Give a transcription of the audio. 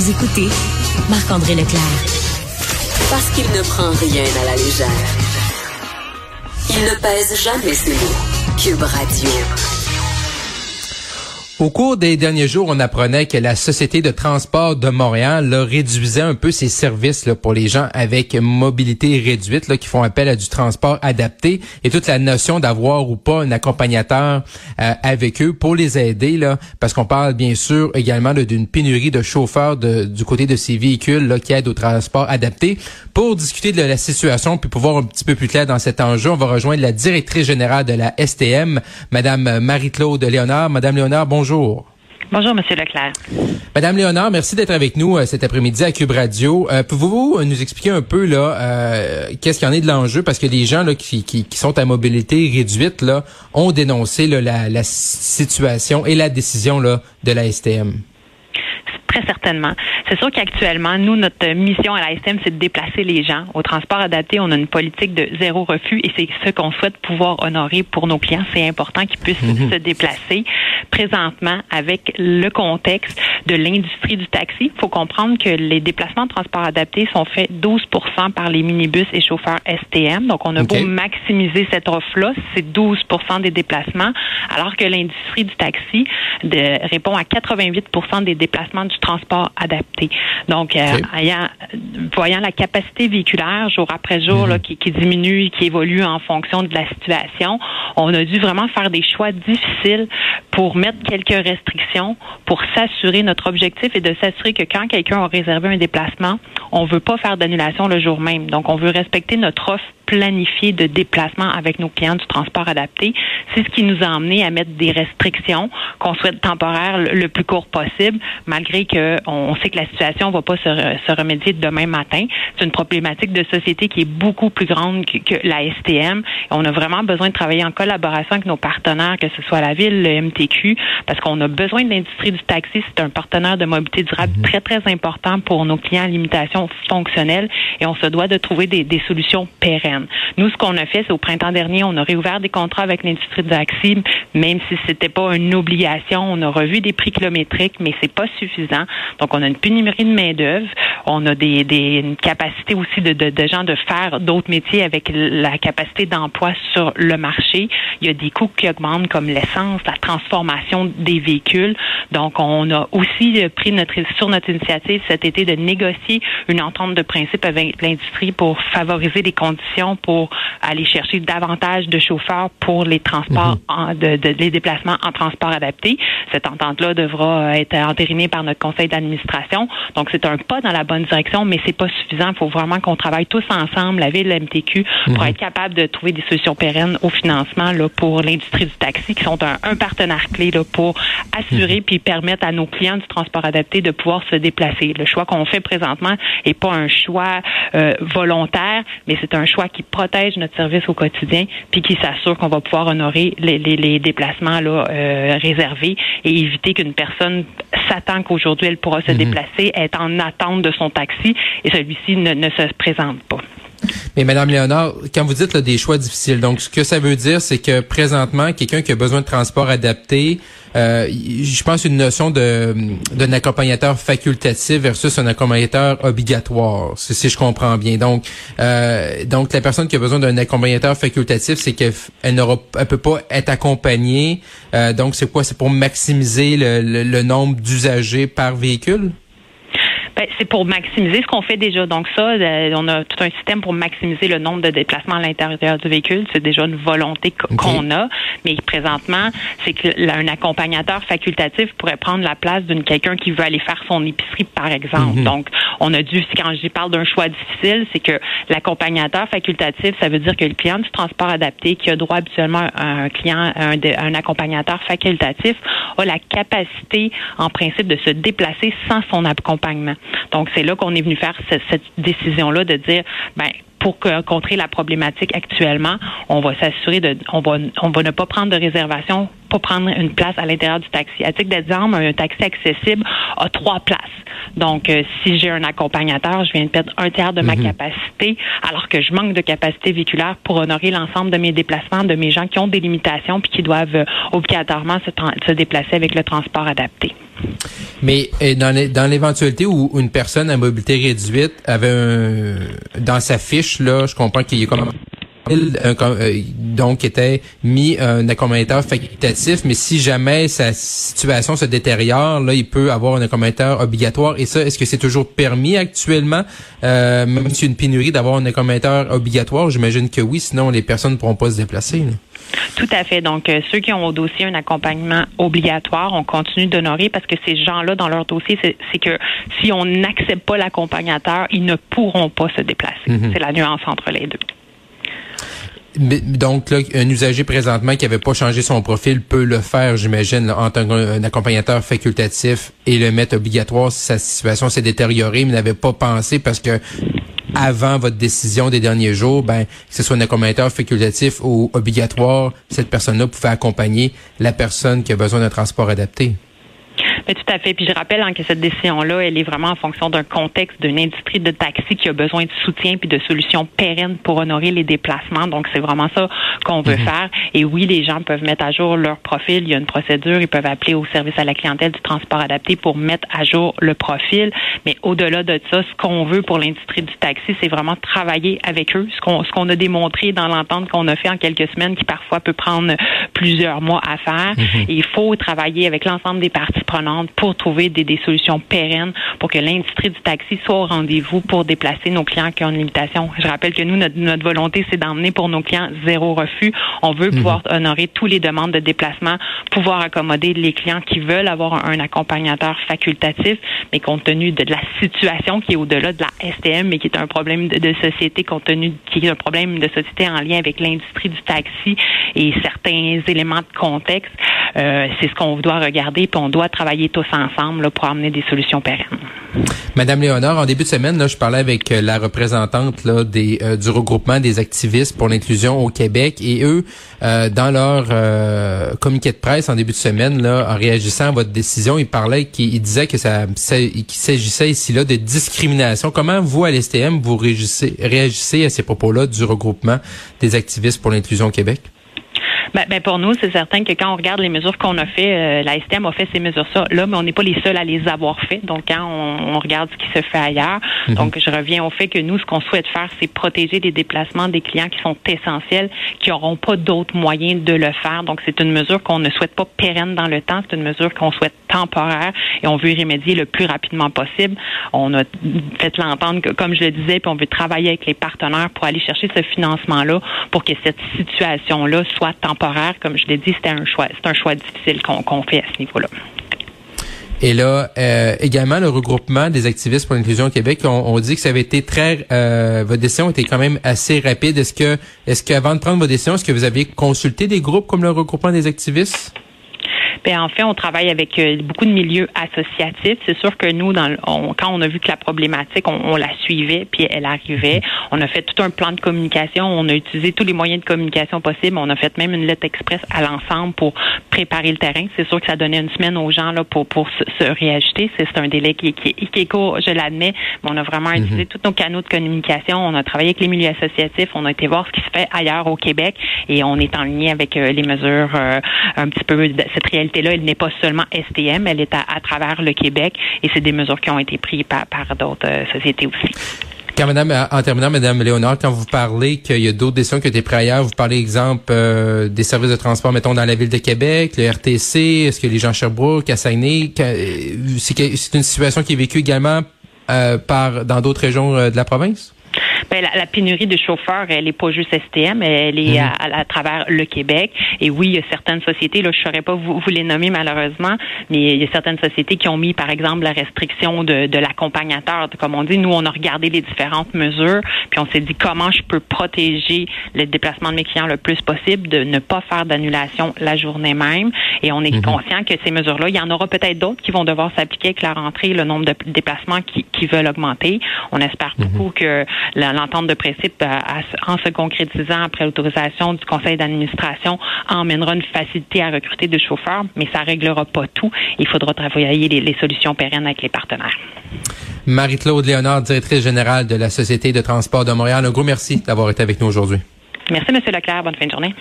Vous écoutez Marc-André Leclerc. Parce qu'il ne prend rien à la légère. Il ne pèse jamais ses mots. Cube Radio. Au cours des derniers jours, on apprenait que la Société de transport de Montréal réduisait un peu ses services là, pour les gens avec mobilité réduite là, qui font appel à du transport adapté et toute la notion d'avoir ou pas un accompagnateur euh, avec eux pour les aider, là, parce qu'on parle bien sûr également d'une pénurie de chauffeurs de, du côté de ces véhicules là, qui aident au transport adapté. Pour discuter de la situation puis pour voir un petit peu plus clair dans cet enjeu, on va rejoindre la directrice générale de la STM, Madame Marie-Claude Léonard. Madame Léonard, bonjour. Bonjour. Bonjour, Monsieur Leclerc. Madame Léonard, merci d'être avec nous euh, cet après-midi à Cube Radio. Euh, Pouvez-vous nous expliquer un peu là euh, qu'est-ce qu'il y en est de l'enjeu? Parce que les gens là qui, qui, qui, sont à mobilité réduite là ont dénoncé là, la, la situation et la décision là de la STM. Très certainement. C'est sûr qu'actuellement, nous, notre mission à la STM, c'est de déplacer les gens. Au transport adapté, on a une politique de zéro refus et c'est ce qu'on souhaite pouvoir honorer pour nos clients. C'est important qu'ils puissent mhm. se déplacer. Présentement, avec le contexte de l'industrie du taxi, il faut comprendre que les déplacements de transport adapté sont faits 12 par les minibus et chauffeurs STM. Donc, on a beau maximiser cette offre-là, c'est 12 des déplacements, alors que l'industrie du taxi de, répond à 88% des déplacements du transport adapté. Donc, euh, voyant la capacité véhiculaire jour après jour là, mhm. qui, qui, diminue, qui évolue en fonction de la situation, on a dû vraiment faire des choix difficiles pour mettre quelques restrictions, pour s'assurer, notre objectif est de s'assurer que quand quelqu'un a réservé un déplacement, on veut pas faire d'annulation le jour même. Donc, on veut respecter notre offre planifiée de déplacement avec nos clients du transport adapté. C'est ce qui nous a amené à mettre des restrictions qu'on souhaite temporaires le plus court possible, malgré que on sait que la situation ne va pas se, remédier demain matin. C'est une problématique de société qui est beaucoup plus grande que, la STM. On a vraiment besoin de travailler en collaboration avec nos partenaires, que ce soit la ville, le MTQ, parce qu'on a besoin de l'industrie du taxi. Partenaire de mobilité durable mhm. très, très important pour nos clients à limitation fonctionnelle et on se doit de trouver des, des solutions pérennes. Nous, ce qu'on a fait, c'est au printemps dernier, on a réouvert des contrats avec l'industrie du taxi, même si c'était pas une obligation. On a revu des prix kilométriques, mais c'est pas suffisant. Donc, on a une pénurie de main-d'œuvre. On a des, des une capacité aussi de, de, de gens de faire d'autres métiers avec la capacité d'emploi sur le marché. Il y a des coûts qui augmentent comme l'essence, la transformation des véhicules. Donc, on a aussi pris notre, sur notre initiative cet été de négocier une entente de principe avec l'industrie pour favoriser les conditions pour aller chercher davantage de chauffeurs pour les transports, mhm. en, de, de, les déplacements en transport adapté. Cette entente-là devra être entérinée par notre conseil d'administration. Donc, c'est un pas dans la bonne direction, mais c'est pas suffisant. Il faut vraiment qu'on travaille tous ensemble, la ville, la MTQ, pour mhm. être capable de trouver des solutions pérennes au financement là, pour l'industrie du taxi, qui sont un, partenaire clé là, pour assurer mhm. puis permettre à nos clients du transport adapté de pouvoir se déplacer. Le choix qu'on fait présentement est pas un choix euh, volontaire, mais c'est un choix qui protège notre service au quotidien puis qui s'assure qu'on va pouvoir honorer les, les, les déplacements là, euh, réservés et éviter qu'une personne s'attend qu'aujourd'hui elle pourra se mhm. déplacer, est en attente de son taxi et celui-ci ne, ne se présente pas. Mais Madame Léonard, quand vous dites là, des choix difficiles, donc ce que ça veut dire, c'est que présentement, quelqu'un qui a besoin de transport adapté, euh, je pense une notion de d'un accompagnateur facultatif versus un accompagnateur obligatoire, si, je comprends bien. Donc, euh, donc la personne qui a besoin d'un accompagnateur facultatif, c'est qu'elle n'aura, elle peut pas être accompagnée. Euh, donc, c'est quoi? C'est pour maximiser le, le nombre d'usagers par véhicule? C'est pour maximiser ce qu'on fait déjà. Donc ça, euh, on a tout un système pour maximiser le nombre de déplacements à l'intérieur du véhicule. C'est déjà une volonté qu'on a. Mais présentement, c'est qu'un accompagnateur facultatif pourrait prendre la place d'une quelqu'un qui veut aller faire son épicerie, par exemple. Mhm. Donc, on a dû, quand je parle d'un choix difficile, c'est que l'accompagnateur facultatif, ça veut dire que le client du transport adapté, qui a droit habituellement à un client, un, un accompagnateur facultatif, a la capacité, en principe, de se déplacer sans son accompagnement. Donc, c'est là qu'on est venu faire cette, décision-là de dire, ben, pour contrer la problématique actuellement, on va s'assurer de, on va, on va ne pas prendre de réservation pas prendre une place à l'intérieur du taxi. À titre d'exemple, un taxi accessible a trois places. Donc, euh, si j'ai un accompagnateur, je viens de perdre un tiers de ma Mhm. capacité, alors que je manque de capacité véhiculaire pour honorer l'ensemble de mes déplacements, de mes gens qui ont des limitations puis qui doivent euh, obligatoirement se, déplacer avec le transport adapté. Mais euh, dans l'éventualité où une personne à mobilité réduite avait un dans sa fiche là, je comprends qu'il y a comme donc était mis un accompagnateur facultatif, mais si jamais sa situation se détériore, là, il peut avoir un accompagnateur obligatoire. Et ça, est-ce que c'est toujours permis actuellement, euh, même s'il y a une pénurie, d'avoir un accompagnateur obligatoire? J'imagine que oui, sinon les personnes ne pourront pas se déplacer. là. Tout à fait. Donc, euh, ceux qui ont au dossier un accompagnement obligatoire, on continue d'honorer parce que ces gens-là, dans leur dossier, c'est que si on n'accepte pas l'accompagnateur, ils ne pourront pas se déplacer. Mhm. C'est la nuance entre les deux. Donc, là, un usager présentement qui avait pas changé son profil peut le faire, j'imagine, en tant qu'un accompagnateur facultatif et le mettre obligatoire si sa situation s'est détériorée, mais n'avait pas pensé parce que avant votre décision des derniers jours, ben, que ce soit un accompagnateur facultatif ou obligatoire, cette personne-là pouvait accompagner la personne qui a besoin d'un transport adapté. Mais tout à fait. Puis je rappelle hein, que cette décision-là, elle est vraiment en fonction d'un contexte d'une industrie de taxi qui a besoin de soutien puis de solutions pérennes pour honorer les déplacements. Donc c'est vraiment ça qu'on veut faire. Et oui, les gens peuvent mettre à jour leur profil. Il y a une procédure. Ils peuvent appeler au service à la clientèle du transport adapté pour mettre à jour le profil. Mais au-delà de ça, ce qu'on veut pour l'industrie du taxi, c'est vraiment travailler avec eux. Ce qu'on ce qu'on a démontré dans l'entente qu'on a fait en quelques semaines, qui parfois peut prendre plusieurs mois à faire. Et il faut travailler avec l'ensemble des parties prenantes pour trouver des, des solutions pérennes pour que l'industrie du taxi soit au rendez-vous pour déplacer nos clients qui ont une limitation. Je rappelle que nous, notre, notre volonté, c'est d'emmener pour nos clients zéro refus. On veut pouvoir honorer toutes les demandes de déplacement, pouvoir accommoder les clients qui veulent avoir un, un accompagnateur facultatif, mais compte tenu de, la situation qui est au-delà de la STM, mais qui est un problème de, de société, compte tenu qui est un problème de société en lien avec l'industrie du taxi et certains éléments de contexte, euh, c'est ce qu'on doit regarder, puis on doit travailler tous ensemble pour amener des solutions pérennes. Madame Léonard, en début de semaine, je parlais avec euh, la représentante euh, du regroupement des activistes pour l'inclusion au Québec et eux, euh, dans leur communiqué de presse en début de semaine, là, en réagissant à votre décision, ils parlaient, qu'ils ils disaient que ça, qu'il s'agissait ici là de discrimination. Comment vous, à l'STM, vous réagissez à ces propos-là du regroupement des activistes pour l'inclusion au Québec? Ben, ben, pour nous, c'est certain que quand on regarde les mesures qu'on a fait, euh, la STM a fait ces mesures-là, là, mais on n'est pas les seuls à les avoir fait. Donc, quand on, on regarde ce qui se fait ailleurs, donc je reviens au fait que nous, ce qu'on souhaite faire, c'est protéger les déplacements des clients qui sont essentiels, qui n'auront pas d'autres moyens de le faire. Donc, c'est une mesure qu'on ne souhaite pas pérenne dans le temps, c'est une mesure qu'on souhaite temporaire et on veut y remédier le plus rapidement possible. On a fait l'entendre, que, comme je le disais, puis on veut travailler avec les partenaires pour aller chercher ce financement-là pour que cette situation-là soit temporaire. Comme je l'ai dit, c'était un choix, c'est un choix difficile qu'on fait à ce niveau-là. Et là, euh, également, le regroupement des activistes pour l'inclusion au Québec, on, on dit que ça avait été très... Euh, votre décision était quand même assez rapide. Est-ce que, est-ce qu'avant de prendre vos décisions, est-ce que vous aviez consulté des groupes comme le regroupement des activistes? Ben, en fait, on travaille avec euh, beaucoup de milieux associatifs. C'est sûr que nous, dans le- on- quand on a vu que la problématique, on, on la suivait, puis elle arrivait. On a fait tout un plan de communication. On a utilisé tous les moyens de communication possibles. On a fait même une lettre express à l'ensemble pour préparer le terrain. C'est sûr que ça donnait une semaine aux gens là pour pour se, se réajuster. C'est un délai qui, qui, qui est court, je l'admets, mais on a vraiment utilisé tous nos canaux de communication. On a travaillé avec les milieux associatifs. On a été voir ce qui se fait ailleurs au Québec et on est en lien avec euh, les mesures euh, un petit peu de cette Elle n'est pas seulement STM, elle est à, travers le Québec et c'est des mesures qui ont été prises par, d'autres euh, sociétés aussi. Madame, en terminant, madame Léonard, quand vous parlez qu'il y a d'autres décisions qui ont été prises ailleurs, vous parlez, exemple, euh, des services de transport, mettons, dans la ville de Québec, le RTC, est-ce que les gens Sherbrooke, à euh, c'est une situation qui est vécue également euh, dans d'autres régions euh, de la province? Ben, la, la pénurie de chauffeurs, elle n'est pas juste STM, elle est à, à- à travers le Québec. Et oui, il y a certaines sociétés, là, je ne saurais pas vous, vous les nommer malheureusement, mais il y a certaines sociétés qui ont mis, par exemple, la restriction de, de l'accompagnateur. Comme on dit, nous, on a regardé les différentes mesures, puis on s'est dit comment je peux protéger le déplacement de mes clients le plus possible, de ne pas faire d'annulation la journée même. Et on est conscient que ces mesures-là, il y en aura peut-être d'autres qui vont devoir s'appliquer avec la rentrée, le nombre de déplacements qui, qui veulent augmenter. On espère beaucoup que la- l'entente de principe, en se concrétisant après l'autorisation du conseil d'administration, emmènera une facilité à recruter de chauffeurs, mais ça réglera pas tout. Il faudra travailler les, les solutions pérennes avec les partenaires. Marie-Claude Léonard, directrice générale de la Société de transport de Montréal. Un gros merci d'avoir été avec nous aujourd'hui. Merci, M. Leclerc. Bonne fin de journée.